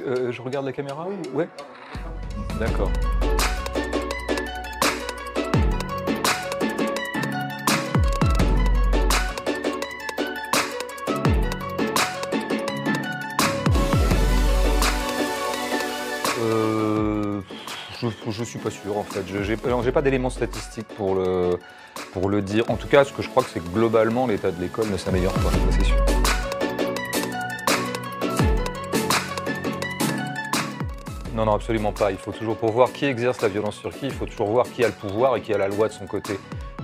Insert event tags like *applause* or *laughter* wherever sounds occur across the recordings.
Euh, je regarde la caméra ou Ouais. D'accord. Euh, je, je suis pas sûr en fait. Je- j'ai pas d'éléments statistiques pour le, dire. En tout cas, ce que je crois que c'est que globalement l'état de l'école ne s'améliore pas, c'est sûr. Non, non, absolument pas. Il faut toujours, pour voir qui exerce la violence sur qui, il faut toujours voir qui a le pouvoir et qui a la loi de son côté.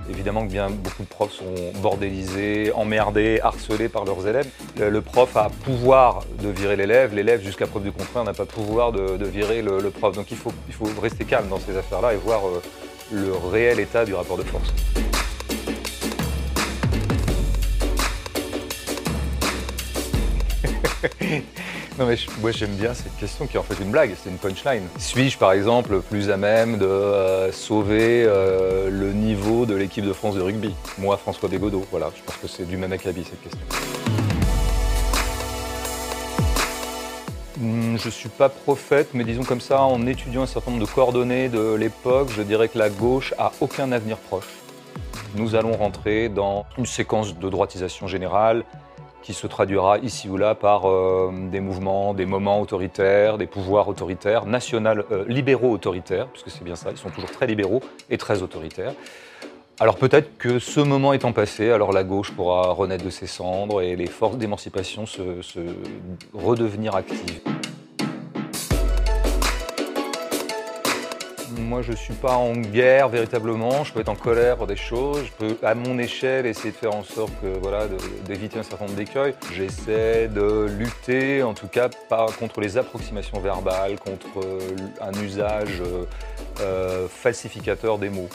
Évidemment que bien beaucoup de profs sont bordélisés, emmerdés, harcelés par leurs élèves. Le, prof a pouvoir de virer l'élève, l'élève, jusqu'à preuve du contraire, n'a pas pouvoir de, virer le, prof. Donc il faut, il faut rester calme dans ces affaires-là et voir euh, le réel état du rapport de force. *laughs* Non mais moi j'aime bien cette question qui est en fait une blague, c'est une punchline. Suis-je par exemple plus à même de euh, sauver euh, le niveau de l'équipe de France de rugby? Moi François Bégodeau, voilà, je pense que c'est du même acabit cette question. Hmm, Je suis pas prophète, mais disons comme ça, en étudiant un certain nombre de coordonnées de l'époque, je dirais que la gauche a aucun avenir proche. Nous allons rentrer dans une séquence de droitisation générale qui se traduira ici ou là par euh, des mouvements, des moments autoritaires, des pouvoirs autoritaires, national, euh, libéraux autoritaires, puisque c'est bien ça, ils sont toujours très libéraux et très autoritaires. Alors peut-être que ce moment étant passé, alors la gauche pourra renaître de ses cendres et les forces d'émancipation se, se redevenir actives. Moi, je ne suis pas en guerre véritablement. Je peux être en colère pour des choses. Je peux, à mon échelle, essayer de faire en sorte que, voilà, d'éviter un certain nombre d'écueils. J'essaie de lutter, en tout cas, contre les approximations verbales, contre euh, un usage euh, euh, falsificateur des mots.